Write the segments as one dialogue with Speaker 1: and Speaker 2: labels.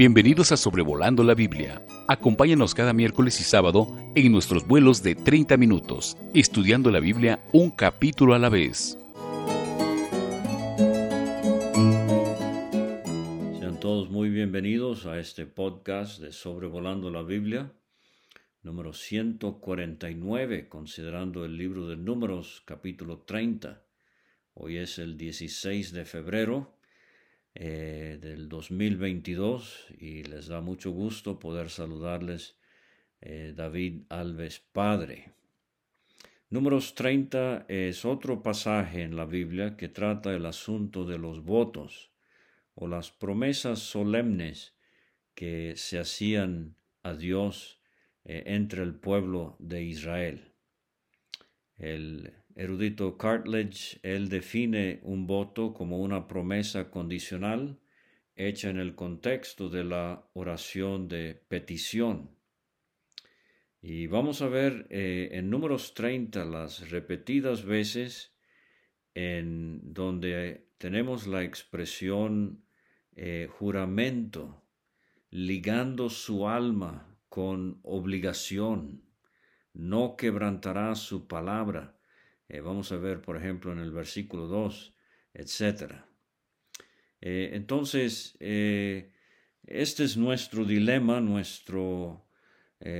Speaker 1: Bienvenidos a Sobrevolando la Biblia. Acompáñanos cada miércoles y sábado en nuestros vuelos de 30 minutos, estudiando la Biblia un capítulo a la vez.
Speaker 2: Sean todos muy bienvenidos a este podcast de Sobrevolando la Biblia, número 149, considerando el libro de Números, capítulo 30. Hoy es el 16 de febrero eh, del 2022 y les da mucho gusto poder saludarles eh, David Alves Padre. Números 30 es otro pasaje en la Biblia que trata el asunto de los votos o las promesas solemnes que se hacían a Dios eh, entre el pueblo de Israel. El erudito Cartledge, él define un voto como una promesa condicional hecha en el contexto de la oración de petición. Y vamos a ver eh, en números 30 las repetidas veces en donde tenemos la expresión eh, juramento, ligando su alma con obligación, no quebrantará su palabra eh, vamos a ver, por ejemplo, en el versículo 2, etc. Eh, entonces, eh, este es nuestro dilema, nuestro,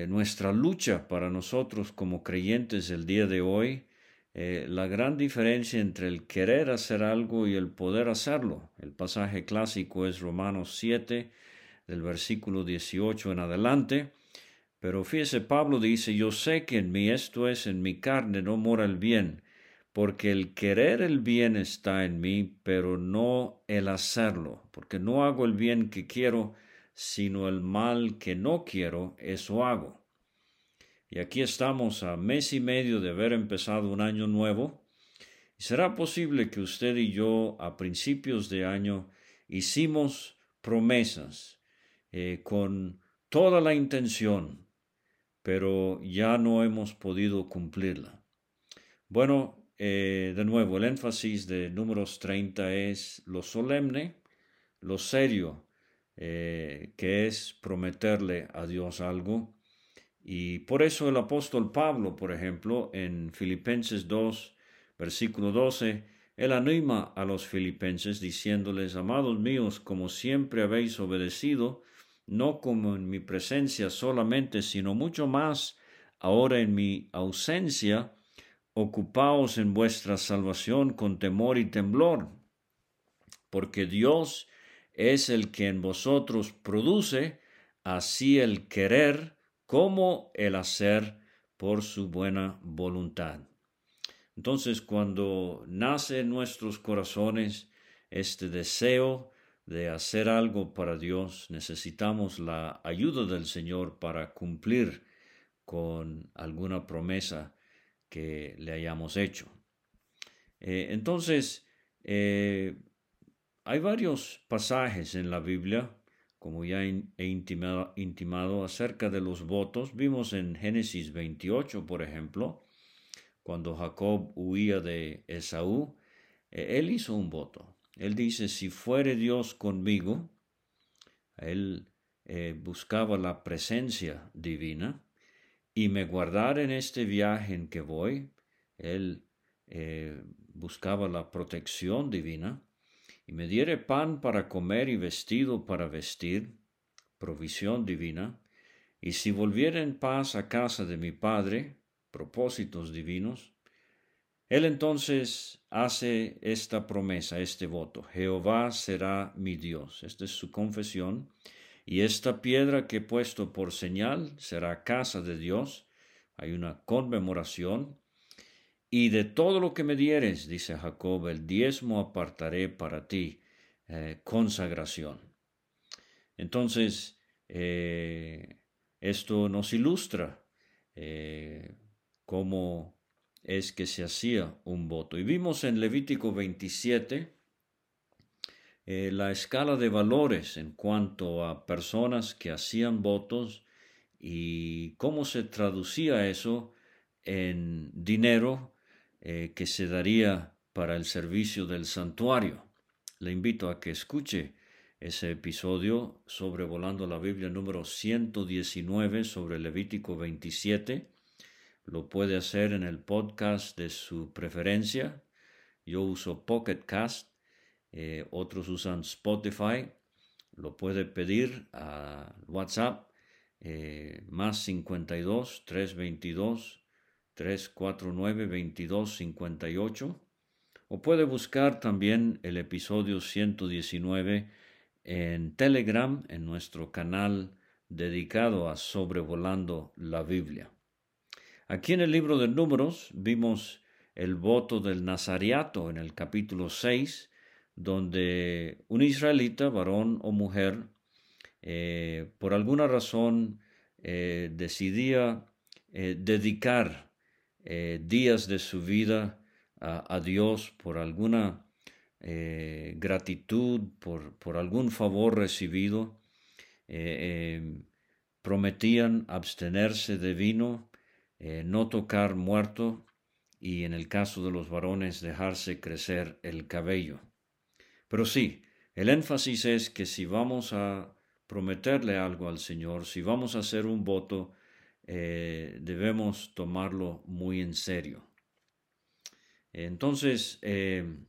Speaker 2: nuestra lucha para nosotros como creyentes el día de hoy. la gran diferencia entre el querer hacer algo y el poder hacerlo. El pasaje clásico es Romanos 7, del versículo 18 en adelante. Pero fíjese, Pablo dice, yo sé que en mí, esto es, en mi carne no mora el bien, porque el querer el bien está en mí, pero no el hacerlo, porque no hago el bien que quiero, sino el mal que no quiero, eso hago. Y aquí estamos a mes y medio de haber empezado un año nuevo, será posible que usted y yo a principios de año hicimos promesas eh, con toda la intención pero ya no hemos podido cumplirla. Bueno, eh, de nuevo, el énfasis de números 30 es lo solemne, lo serio, eh, que es prometerle a Dios algo. Y por eso el apóstol Pablo, por ejemplo, en Filipenses 2, versículo 12, él anima a los filipenses diciéndoles, amados míos, como siempre habéis obedecido, no como en mi presencia solamente, sino mucho más ahora en mi ausencia, ocupaos en vuestra salvación con temor y temblor, porque Dios es el que en vosotros produce así el querer como el hacer por su buena voluntad. Entonces, cuando nace en nuestros corazones este deseo de hacer algo para Dios, necesitamos la ayuda del Señor para cumplir con alguna promesa que le hayamos hecho. Eh, entonces, eh, hay varios pasajes en la Biblia, como ya he intimado, acerca de los votos. Vimos en Génesis 28, por ejemplo, cuando Jacob huía de Esaú, eh, él hizo un voto. Él dice, si fuere Dios conmigo, él eh, buscaba la presencia divina y me guardar en este viaje en que voy, él eh, buscaba la protección divina y me diere pan para comer y vestido para vestir, provisión divina, y si volviera en paz a casa de mi Padre, propósitos divinos, él entonces hace esta promesa, este voto. Jehová será mi Dios. Esta es su confesión. Y esta piedra que he puesto por señal será casa de Dios. Hay una conmemoración. Y de todo lo que me dieres, dice Jacob, el diezmo apartaré para ti. Eh, consagración. Entonces, eh, esto nos ilustra eh, cómo es que se hacía un voto. Y vimos en Levítico 27 eh, la escala de valores en cuanto a personas que hacían votos y cómo se traducía eso en dinero eh, que se daría para el servicio del santuario. Le invito a que escuche ese episodio sobrevolando la Biblia número 119 sobre Levítico 27. Lo puede hacer en el podcast de su preferencia. Yo uso Pocket Cast, eh, otros usan Spotify. Lo puede pedir a WhatsApp eh, más 52 322 349 2258 o puede buscar también el episodio 119 en Telegram, en nuestro canal dedicado a sobrevolando la Biblia. Aquí en el libro de números vimos el voto del Nazariato en el capítulo 6, donde un israelita, varón o mujer, eh, por alguna razón eh, decidía eh, dedicar días de su vida a, Dios por alguna gratitud por, algún favor recibido, prometían abstenerse de vino, eh, no tocar muerto y en el caso de los varones dejarse crecer el cabello. Pero sí, el énfasis es que si vamos a prometerle algo al Señor, si vamos a hacer un voto, debemos tomarlo muy en serio. Entonces, em,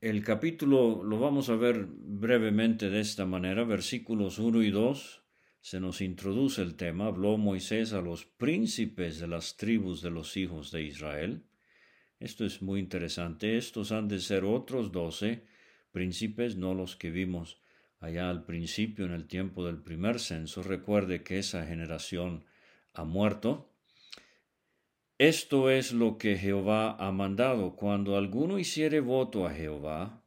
Speaker 2: El capítulo lo vamos a ver brevemente de esta manera, versículos 1 y 2. Se nos introduce el tema, habló Moisés a los príncipes de las tribus de los hijos de Israel. Esto es muy interesante. Estos han de ser otros doce príncipes, no los que vimos allá al principio en el tiempo del primer censo. Recuerde que esa generación ha muerto. Esto es lo que Jehová ha mandado. Cuando alguno hiciere voto a Jehová,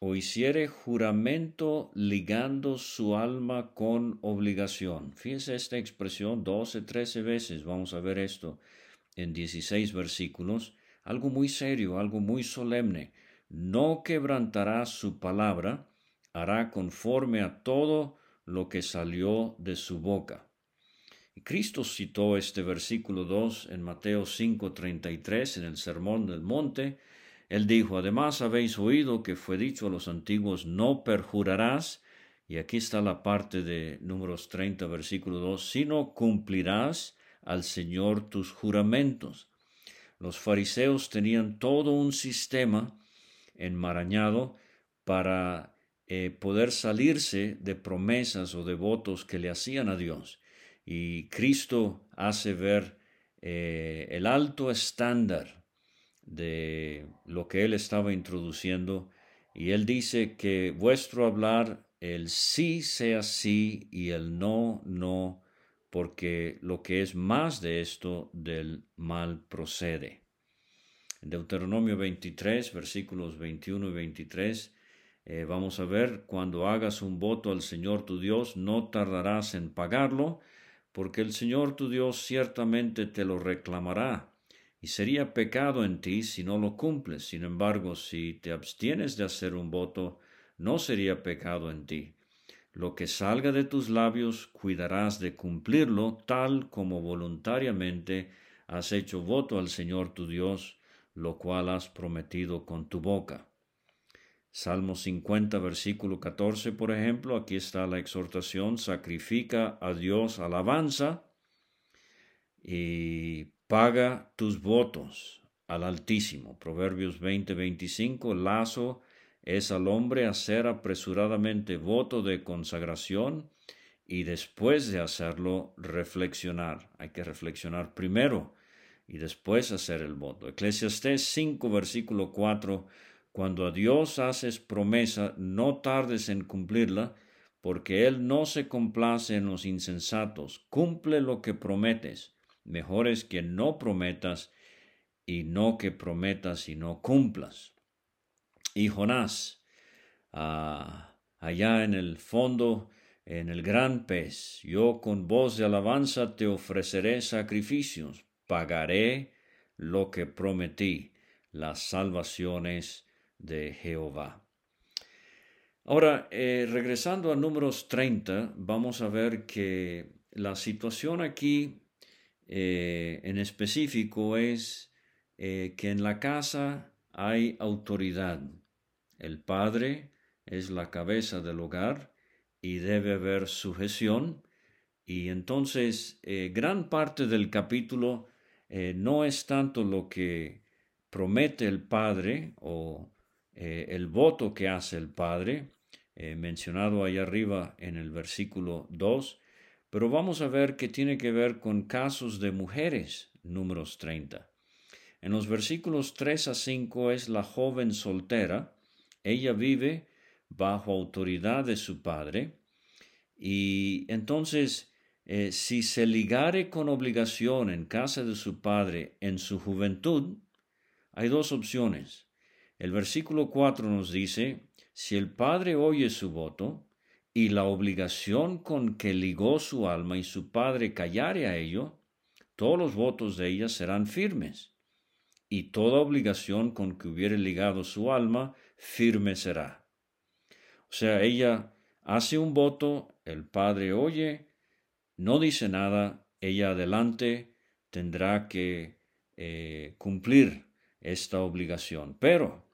Speaker 2: o hiciere juramento ligando su alma con obligación. Fíjese esta expresión doce, trece veces. Vamos a ver esto en dieciséis versículos. Algo muy serio, algo muy solemne. No quebrantará su palabra, hará conforme a todo lo que salió de su boca. Cristo citó este versículo 2 en Mateo 5:33 en el Sermón del Monte. Él dijo, además habéis oído que fue dicho a los antiguos, no perjurarás, y aquí está la parte de números 30, versículo 2, sino cumplirás al Señor tus juramentos. Los fariseos tenían todo un sistema enmarañado para eh, poder salirse de promesas o de votos que le hacían a Dios. Y Cristo hace ver eh, el alto estándar de lo que Él estaba introduciendo. Y Él dice que vuestro hablar, el sí sea sí y el no, no, porque lo que es más de esto del mal procede. Deuteronomio 23, versículos 21 y 23, eh, vamos a ver, cuando hagas un voto al Señor tu Dios, no tardarás en pagarlo, porque el Señor tu Dios ciertamente te lo reclamará, y sería pecado en ti si no lo cumples. Sin embargo, si te abstienes de hacer un voto, no sería pecado en ti. Lo que salga de tus labios cuidarás de cumplirlo tal como voluntariamente has hecho voto al Señor tu Dios, lo cual has prometido con tu boca. Salmo 50, versículo 14, por ejemplo, aquí está la exhortación, sacrifica a Dios alabanza y paga tus votos al Altísimo. Proverbios 20, 25, lazo es al hombre hacer apresuradamente voto de consagración y después de hacerlo reflexionar. Hay que reflexionar primero y después hacer el voto. Eclesiastés 5, versículo 4 cuando a Dios haces promesa, no tardes en cumplirla, porque Él no se complace en los insensatos. Cumple lo que prometes. Mejor es que no prometas y no que prometas y no cumplas. Y Jonás, ah, allá en el fondo, en el gran pez, yo con voz de alabanza te ofreceré sacrificios, pagaré lo que prometí, las salvaciones de Jehová. Ahora, eh, regresando a números 30, vamos a ver que la situación aquí eh, en específico es eh, que en la casa hay autoridad. el padre es la cabeza del hogar y debe haber sujeción. Y entonces eh, gran parte del capítulo no es tanto lo que promete el padre o el voto que hace el padre, mencionado ahí arriba en el versículo 2, pero vamos a ver que tiene que ver con casos de mujeres, números 30. En los versículos 3 a 5 es la joven soltera, ella vive bajo autoridad de su padre, y entonces eh, si se ligare con obligación en casa de su padre en su juventud, hay dos opciones. El versículo 4 nos dice, si el padre oye su voto, y la obligación con que ligó su alma y su padre callare a ello, todos los votos de ella serán firmes y toda obligación con que hubiere ligado su alma, firme será. O sea, ella hace un voto, el padre oye, no dice nada, ella adelante tendrá que eh, cumplir esta obligación. Pero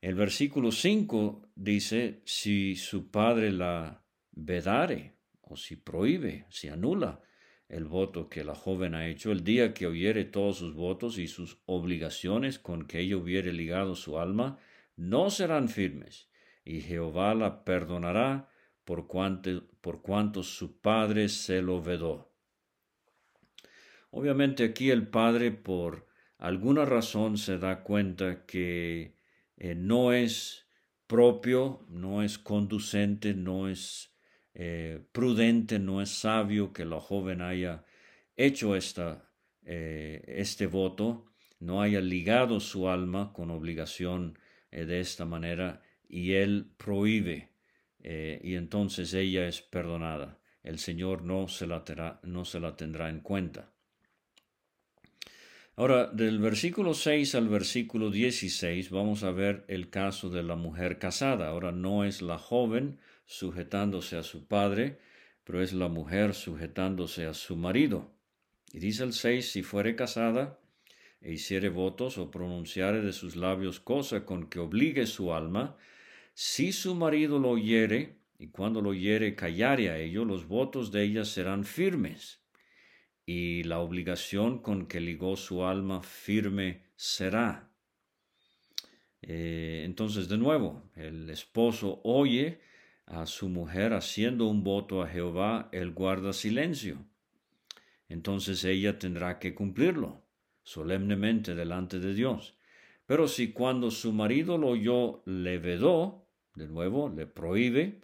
Speaker 2: el versículo 5 dice, si su padre la vedare, o si prohíbe, si anula, el voto que la joven ha hecho, el día que oyere todos sus votos y sus obligaciones con que ella hubiere ligado su alma, no serán firmes, y Jehová la perdonará por cuanto, por cuanto su padre se lo vedó. Obviamente aquí el padre por alguna razón se da cuenta que eh, no es propio, no es conducente, no es eh, prudente, no es sabio que la joven haya hecho esta, eh, este voto, no haya ligado su alma con obligación de esta manera y él prohíbe y entonces ella es perdonada. El Señor no se la, no se la tendrá en cuenta. Ahora, del versículo 6 al versículo 16 vamos a ver el caso de la mujer casada. Ahora no es la joven sujetándose a su padre, pero es la mujer sujetándose a su marido. Y dice el 6, si fuere casada e hiciere votos o pronunciare de sus labios cosa con que obligue su alma, si su marido lo oyere, y cuando lo oyere callare a ello, los votos de ella serán firmes, y la obligación con que ligó su alma firme será. Eh, entonces, de nuevo, el esposo oye a su mujer haciendo un voto a Jehová, él guarda silencio. Entonces ella tendrá que cumplirlo solemnemente delante de Dios. Pero si cuando su marido lo oyó le vedó, de nuevo, le prohíbe,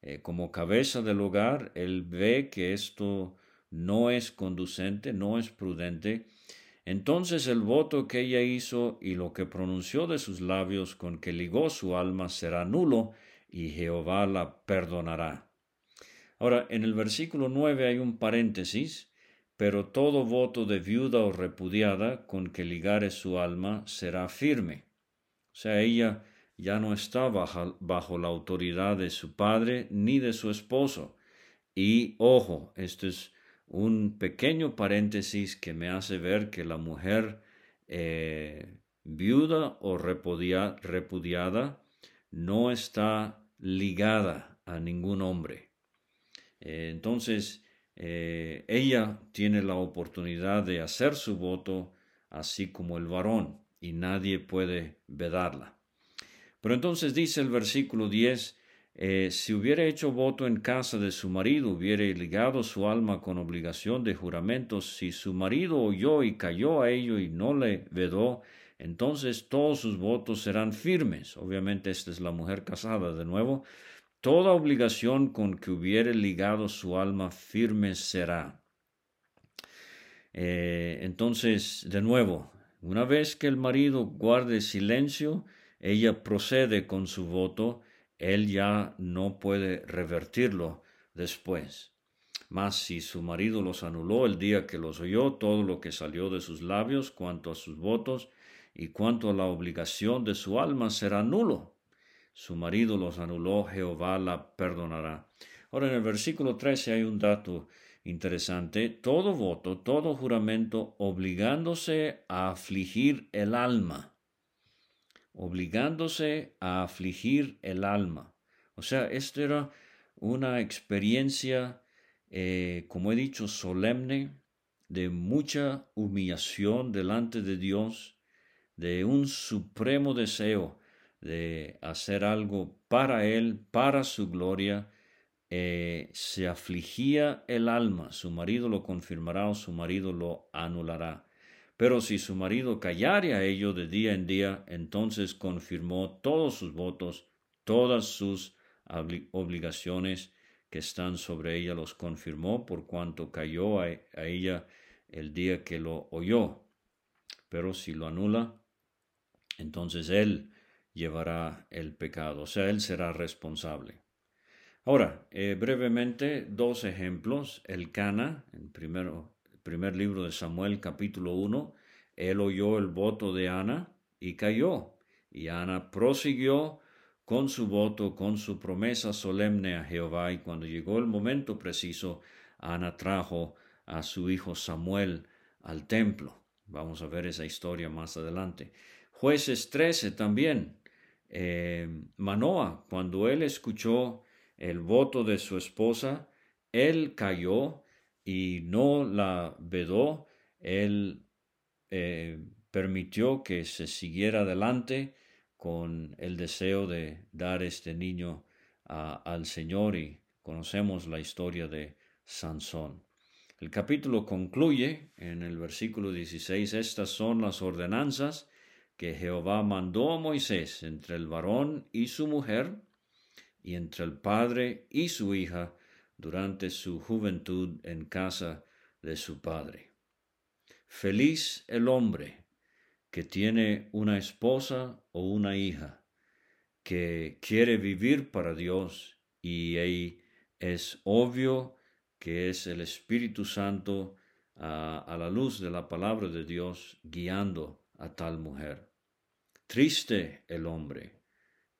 Speaker 2: eh, como cabeza del hogar, él ve que esto no es conducente, no es prudente, entonces el voto que ella hizo y lo que pronunció de sus labios con que ligó su alma será nulo y Jehová la perdonará. Ahora, en el versículo 9 hay un paréntesis, pero todo voto de viuda o repudiada con que ligare su alma será firme. O sea, ella ya no está bajo, bajo la autoridad de su padre ni de su esposo. Y ojo, esto es un pequeño paréntesis que me hace ver que la mujer eh, viuda o repudiada no está ligada a ningún hombre. Eh, entonces, eh, ella tiene la oportunidad de hacer su voto así como el varón y nadie puede vedarla. Pero entonces dice el versículo 10, eh, si hubiera hecho voto en casa de su marido, hubiera ligado su alma con obligación de juramentos, si su marido oyó y cayó a ello y no le vedó, entonces todos sus votos serán firmes. Obviamente esta es la mujer casada de nuevo. Toda obligación con que hubiere ligado su alma firme será. Eh, entonces, de nuevo, una vez que el marido guarde silencio, ella procede con su voto, él ya no puede revertirlo después. Mas si su marido los anuló el día que los oyó, todo lo que salió de sus labios cuanto a sus votos, y cuanto a la obligación de su alma será nulo. Su marido los anuló, Jehová la perdonará. Ahora en el versículo 13 hay un dato interesante. Todo voto, todo juramento obligándose a afligir el alma. Obligándose a afligir el alma. O sea, esto era una experiencia, eh, como he dicho, solemne, de mucha humillación delante de Dios, de un supremo deseo de hacer algo para Él, para su gloria, eh, se afligía el alma, su marido lo confirmará o su marido lo anulará. Pero si su marido callare a ello de día en día, entonces confirmó todos sus votos, todas sus obligaciones que están sobre ella los confirmó por cuanto cayó a, ella el día que lo oyó. Pero si lo anula, entonces él llevará el pecado, o sea, él será responsable. Ahora, eh, brevemente, dos ejemplos. El Cana, en primero, primer libro de Samuel, capítulo 1, él oyó el voto de Ana y cayó. Y Ana prosiguió con su voto, con su promesa solemne a Jehová, y cuando llegó el momento preciso, Ana trajo a su hijo Samuel al templo. Vamos a ver esa historia más adelante. Jueces 13 también. Eh, Manoa, cuando él escuchó el voto de su esposa, él cayó y no la vedó, él eh, permitió que se siguiera adelante con el deseo de dar este niño al Señor y conocemos la historia de Sansón. El capítulo concluye en el versículo 16, estas son las ordenanzas que Jehová mandó a Moisés entre el varón y su mujer, y entre el padre y su hija, durante su juventud en casa de su padre. Feliz el hombre que tiene una esposa o una hija que quiere vivir para Dios y ahí es obvio que es el Espíritu Santo a, la luz de la palabra de Dios guiando a tal mujer. Triste el hombre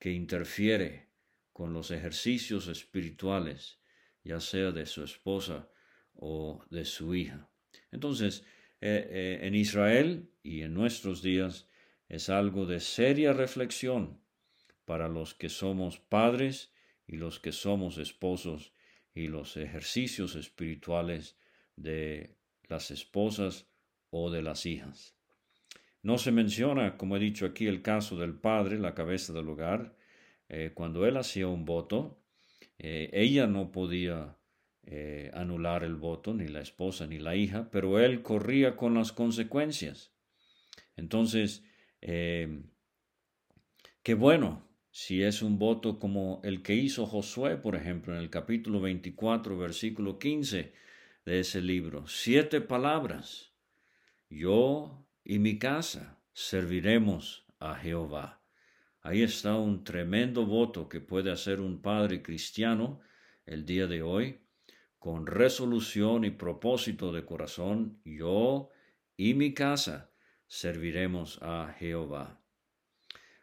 Speaker 2: que interfiere con los ejercicios espirituales, ya sea de su esposa o de su hija. Entonces, eh, eh, en Israel y en nuestros días es algo de seria reflexión para los que somos padres y los que somos esposos y los ejercicios espirituales de las esposas o de las hijas. No se menciona, como he dicho aquí, el caso del padre, la cabeza del hogar. Eh, cuando él hacía un voto, ella no podía eh, anular el voto, ni la esposa ni la hija, pero él corría con las consecuencias. Entonces, eh, qué bueno si es un voto como el que hizo Josué, por ejemplo, en el capítulo 24, versículo 15 de ese libro. Siete palabras. Yo y mi casa serviremos a Jehová. Ahí está un tremendo voto que puede hacer un padre cristiano el día de hoy con resolución y propósito de corazón, yo y mi casa serviremos a Jehová.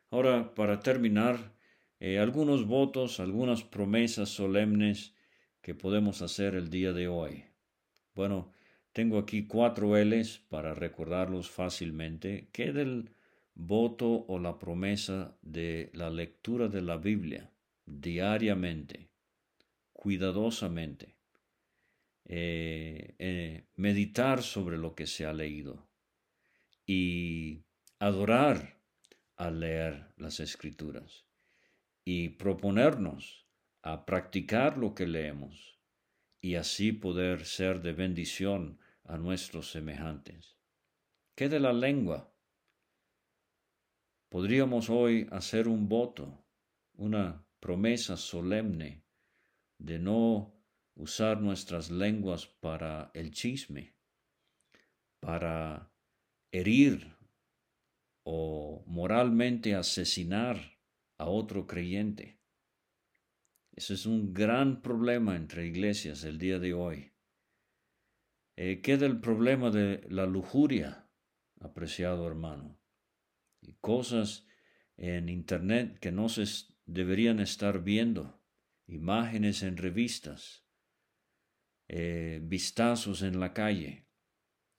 Speaker 2: Ahora, para terminar, eh, algunos votos, algunas promesas solemnes que podemos hacer el día de hoy. Bueno, tengo aquí cuatro L's para recordarlos fácilmente. ¿Qué del voto o la promesa de la lectura de la Biblia diariamente, cuidadosamente? Eh, eh, meditar sobre lo que se ha leído y adorar al leer las escrituras y proponernos a practicar lo que leemos y así poder ser de bendición a nuestros semejantes. ¿Qué de la lengua? Podríamos hoy hacer un voto, una promesa solemne de no usar nuestras lenguas para el chisme, para herir o moralmente asesinar a otro creyente. Ese es un gran problema entre iglesias el día de hoy. Eh, queda el problema de la lujuria, apreciado hermano. Cosas en Internet que no se deberían estar viendo, imágenes en revistas, eh, vistazos en la calle.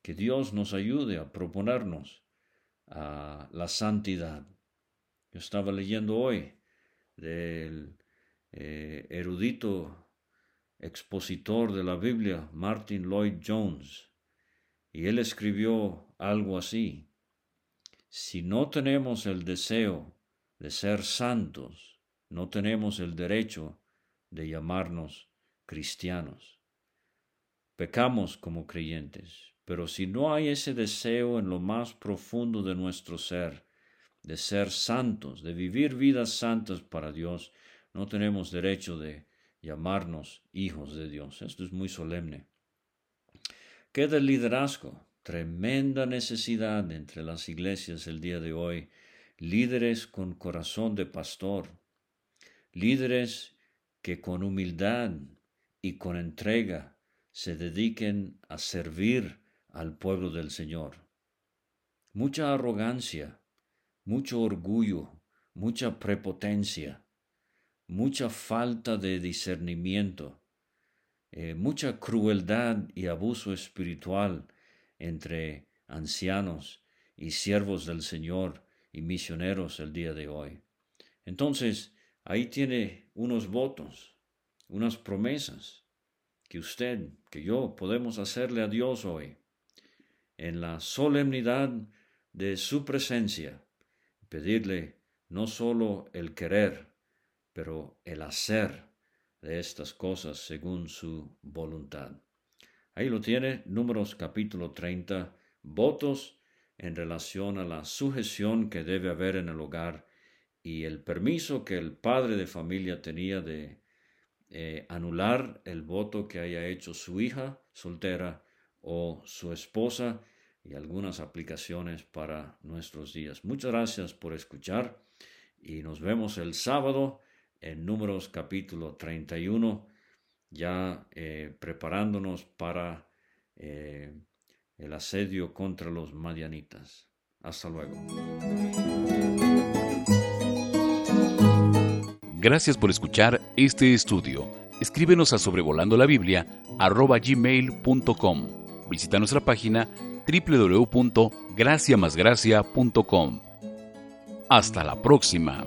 Speaker 2: Que Dios nos ayude a proponernos a la santidad. Yo estaba leyendo hoy del eh, erudito expositor de la Biblia, Martin Lloyd Jones, y él escribió algo así. Si no tenemos el deseo de ser santos, no tenemos el derecho de llamarnos cristianos. Pecamos como creyentes, pero si no hay ese deseo en lo más profundo de nuestro ser, de ser santos, de vivir vidas santas para Dios, no tenemos derecho de llamarnos hijos de Dios. Esto es muy solemne. ¿Qué del liderazgo? Tremenda necesidad entre las iglesias el día de hoy. Líderes con corazón de pastor. Líderes que con humildad y con entrega se dediquen a servir al pueblo del Señor. Mucha arrogancia, mucho orgullo, mucha prepotencia, mucha falta de discernimiento, eh, mucha crueldad y abuso espiritual entre ancianos y siervos del Señor y misioneros el día de hoy. Entonces, ahí tiene unos votos, unas promesas que usted, que yo podemos hacerle a Dios hoy, en la solemnidad de su presencia, pedirle no solo el querer, pero el hacer de estas cosas según su voluntad. Ahí lo tiene, números capítulo 30, votos en relación a la sujeción que debe haber en el hogar y el permiso que el padre de familia tenía de eh, anular el voto que haya hecho su hija soltera o su esposa y algunas aplicaciones para nuestros días. Muchas gracias por escuchar y nos vemos el sábado en Números capítulo 31, ya eh, preparándonos para eh, el asedio contra los madianitas. Hasta luego.
Speaker 1: Gracias por escuchar este estudio. Escríbenos a sobrevolando la Biblia gmail.com. Visita nuestra página www.graciamasgracia.com. Hasta la próxima.